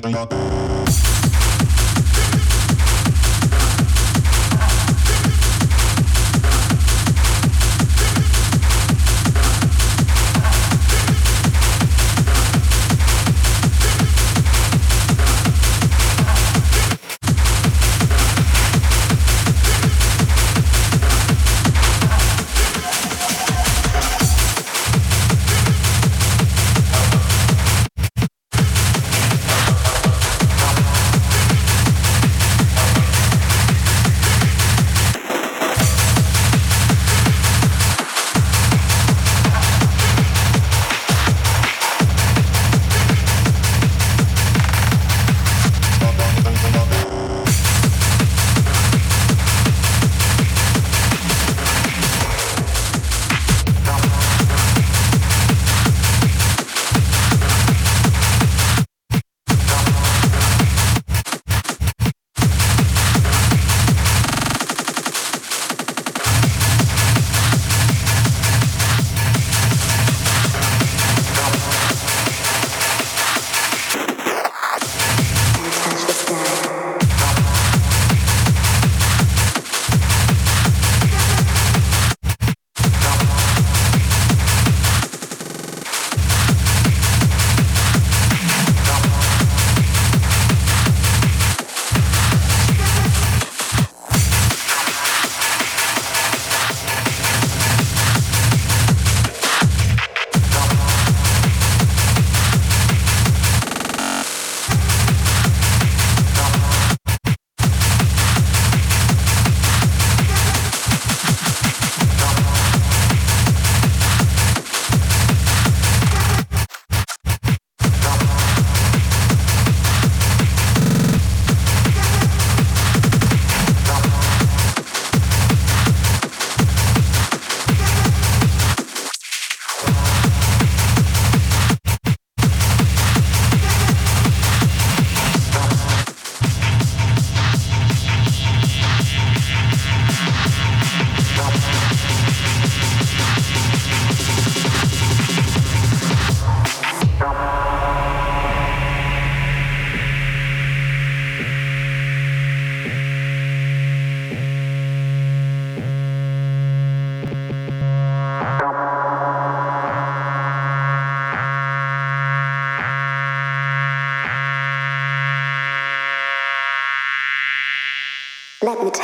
bang, bang, bang.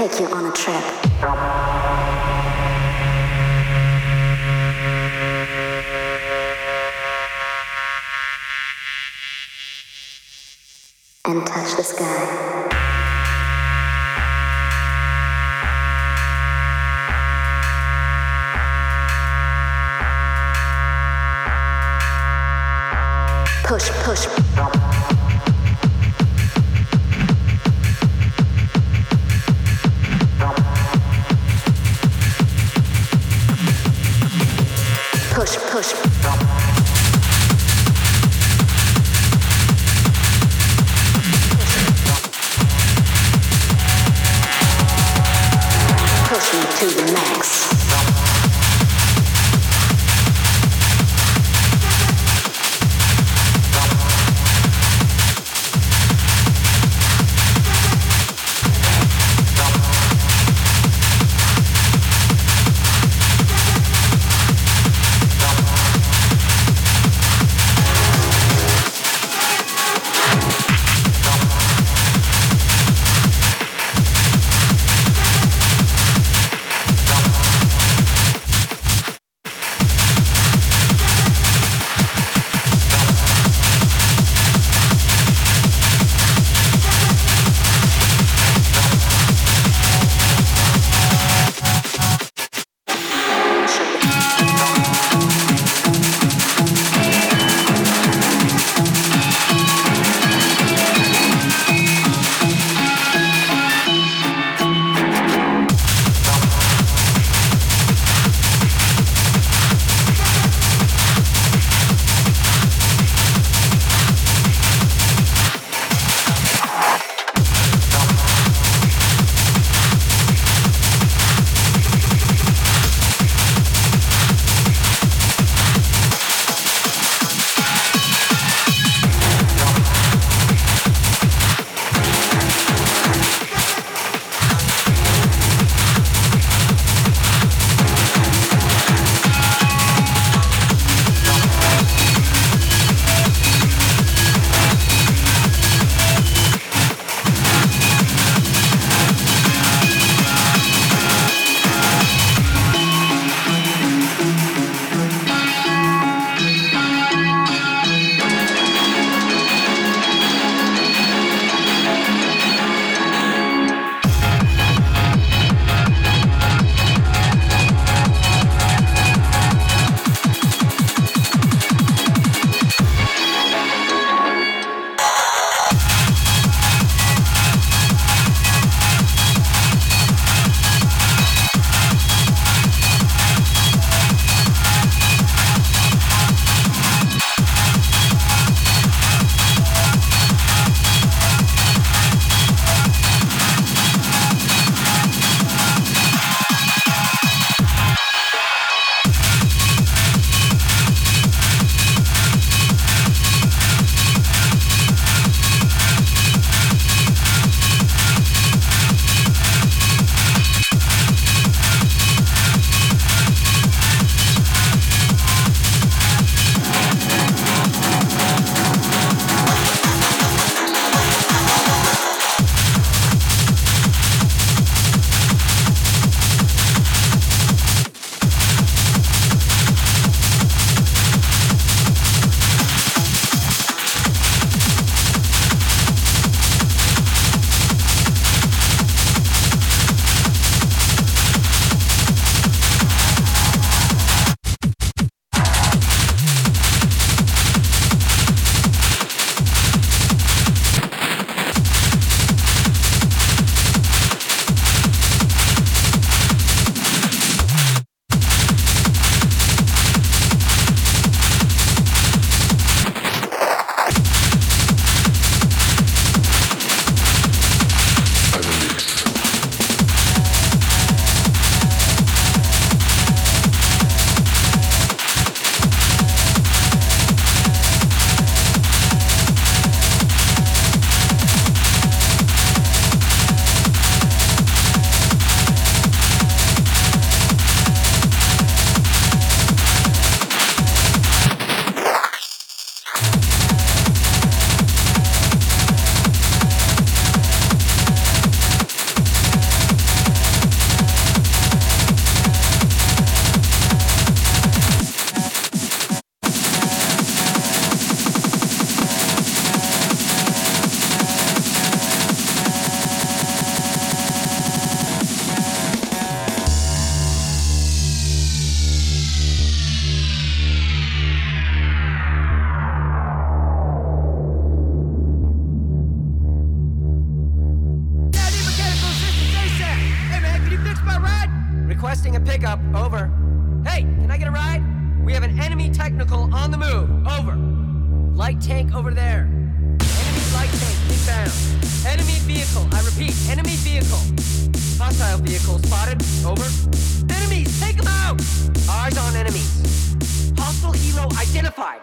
take you on a trip. Requesting a pickup. Over. Hey, can I get a ride? We have an enemy technical on the move. Over. Light tank over there. Enemy light tank inbound. Enemy vehicle. I repeat, enemy vehicle. Hostile vehicle spotted. Over. Enemies, take them out! Eyes on enemies. Hostile helo identified.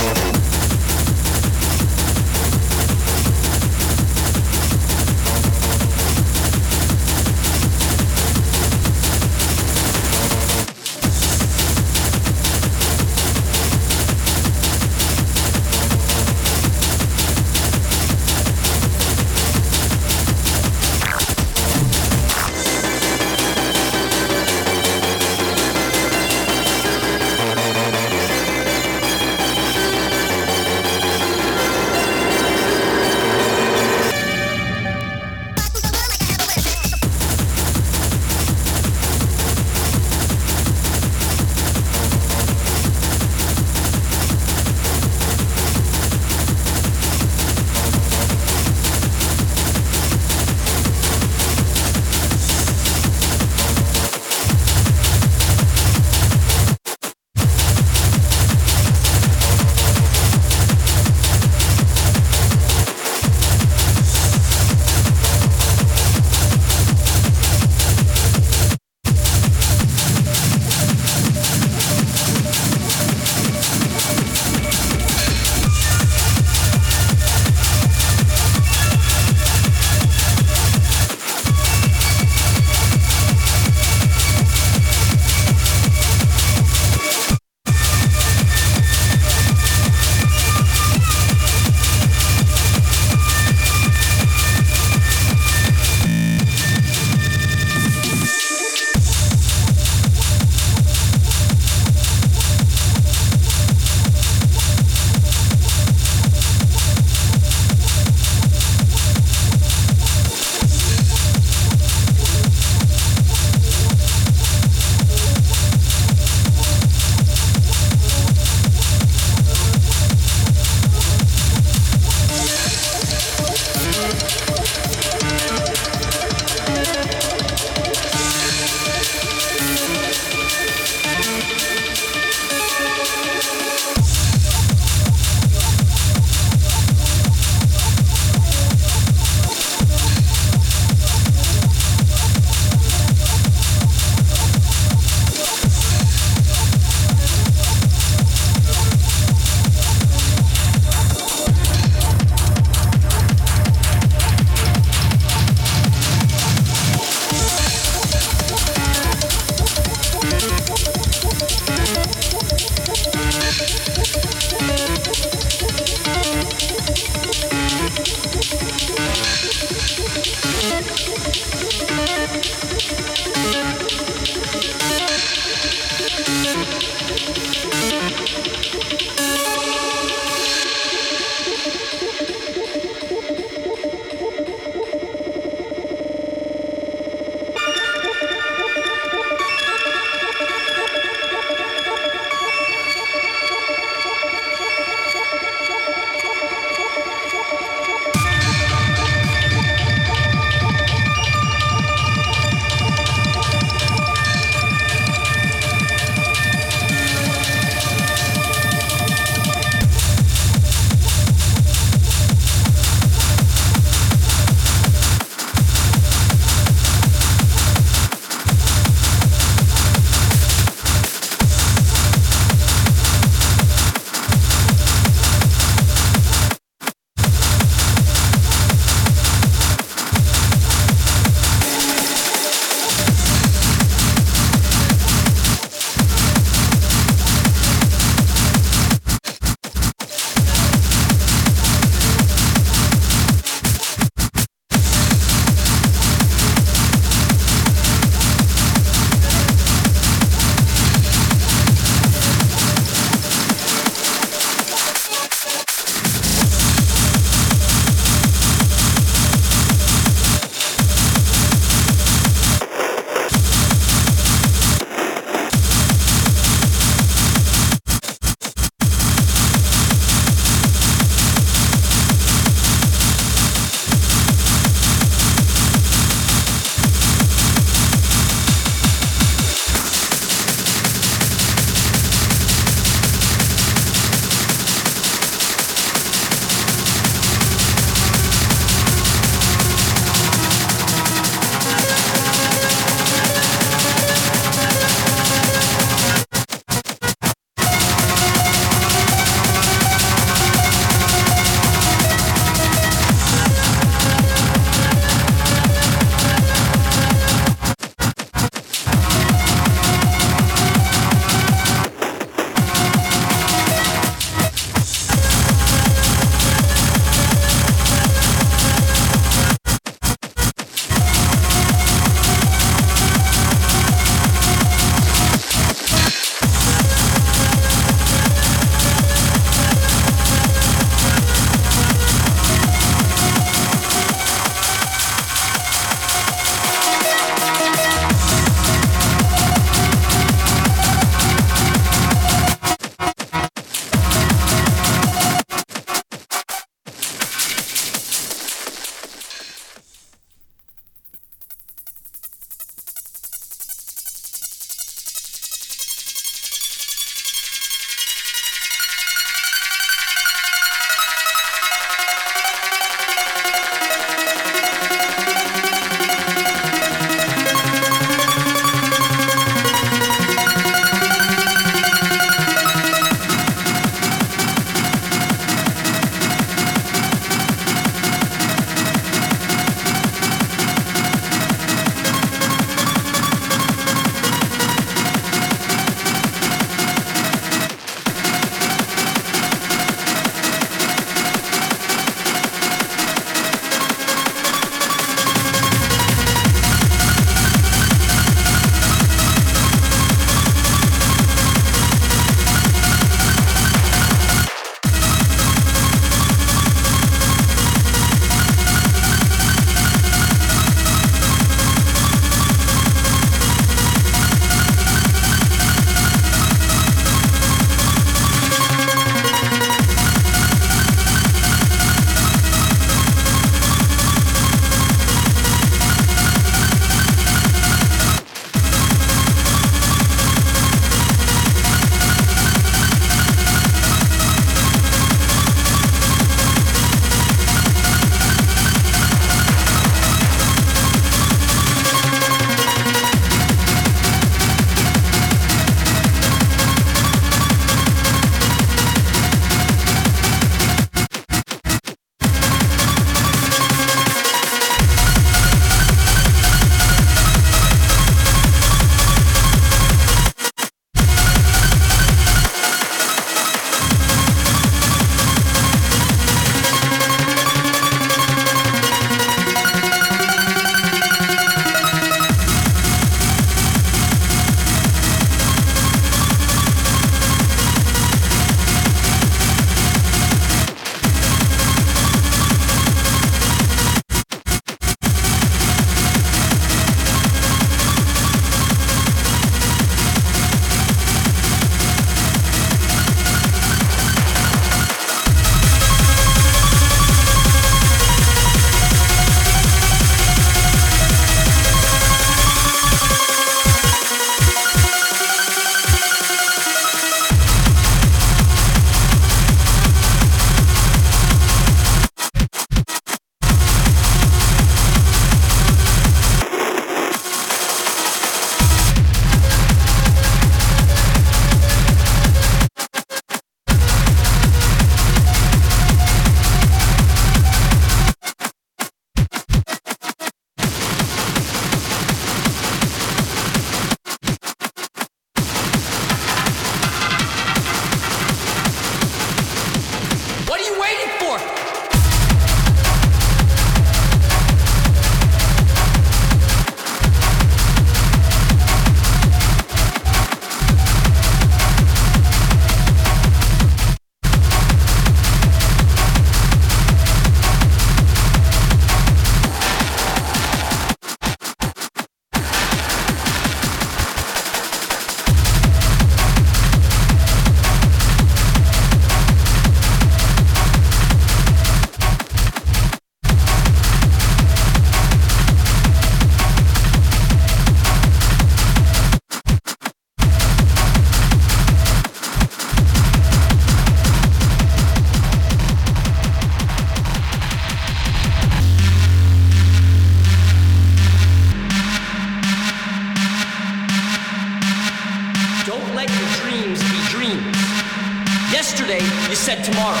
Yesterday, you said tomorrow.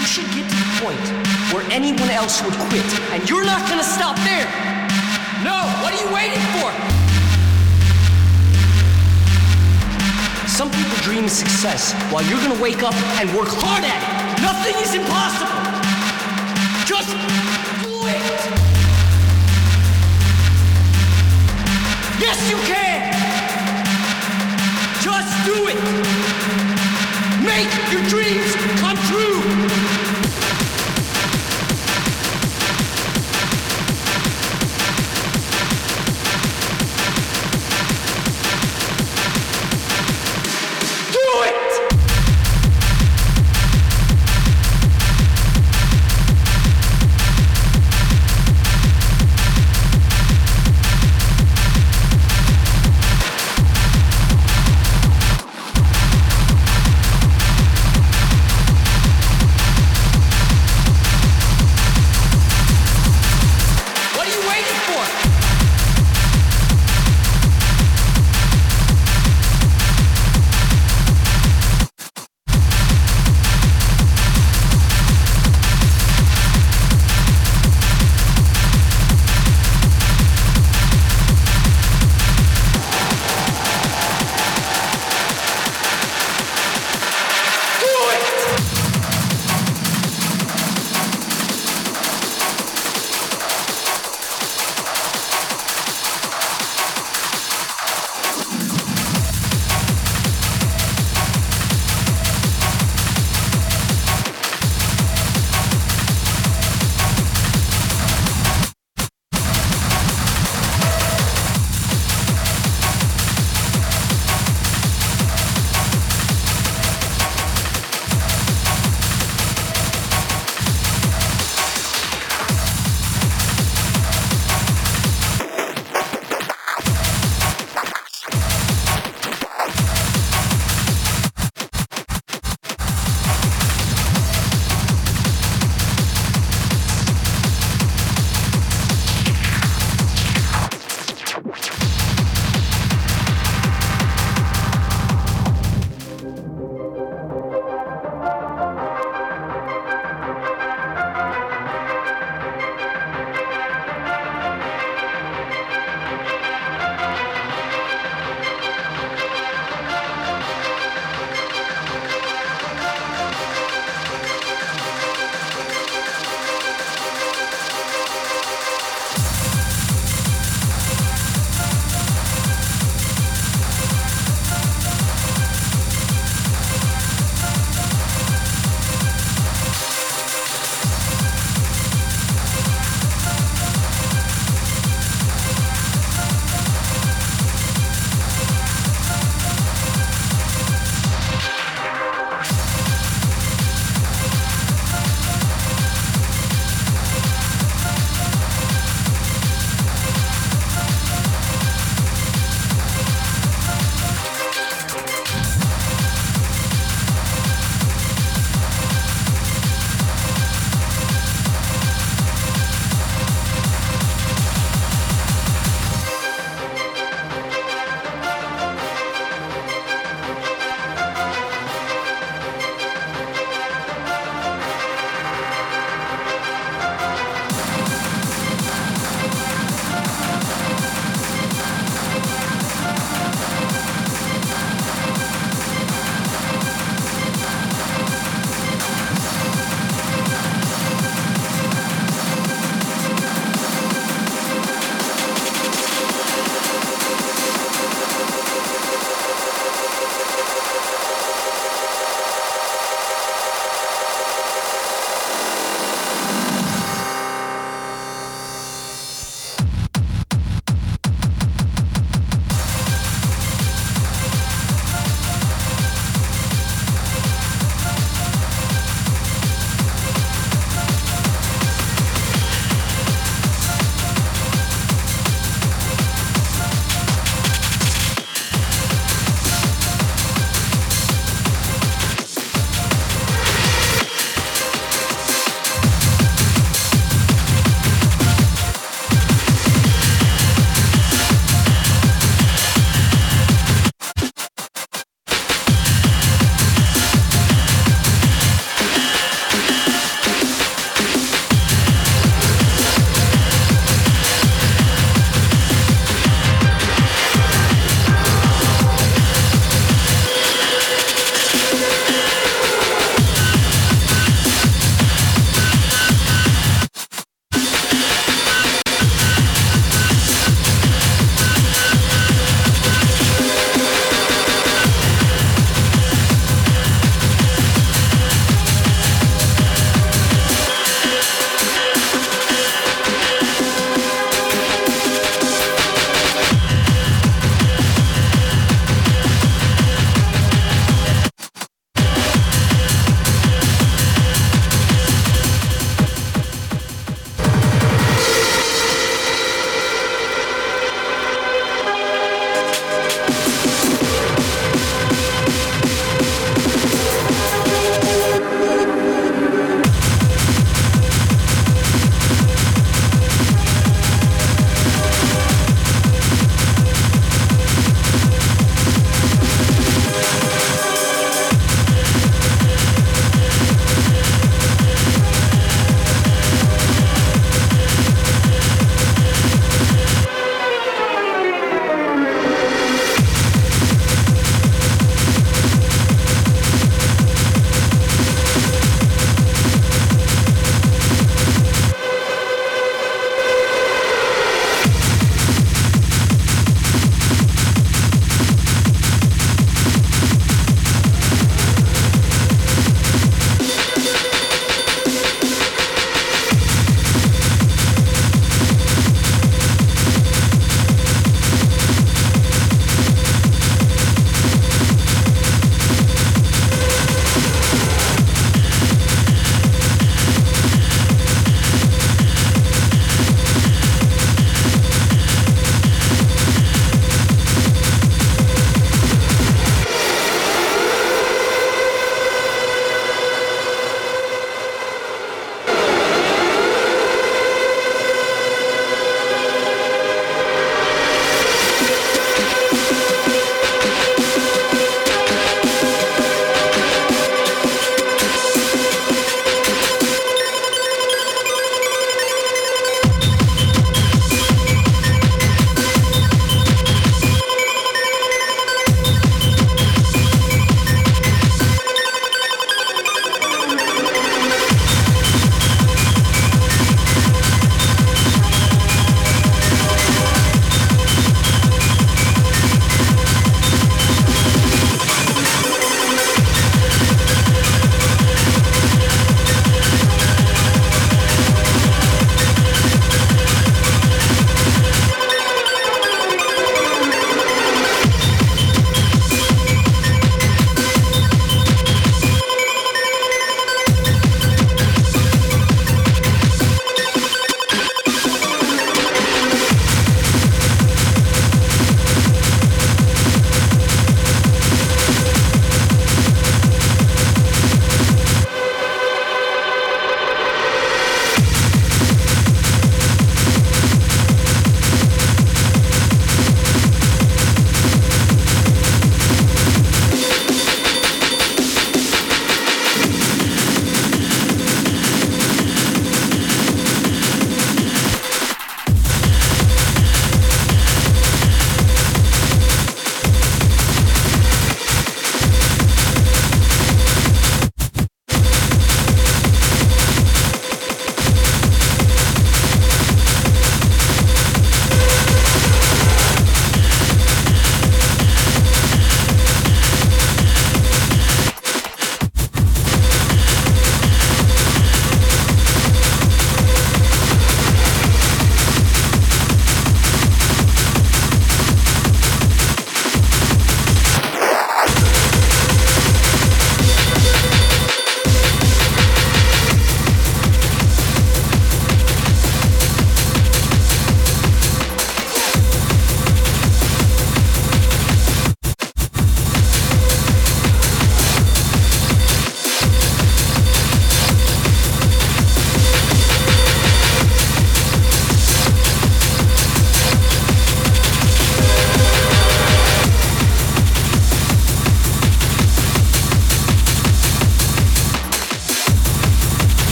You should get to the point where anyone else would quit, and you're not gonna stop there. No, what are you waiting for? Some people dream of success while you're gonna wake up and work hard at it. Nothing is impossible. Just do it. Yes, you can. Just do it. Make your dreams come true.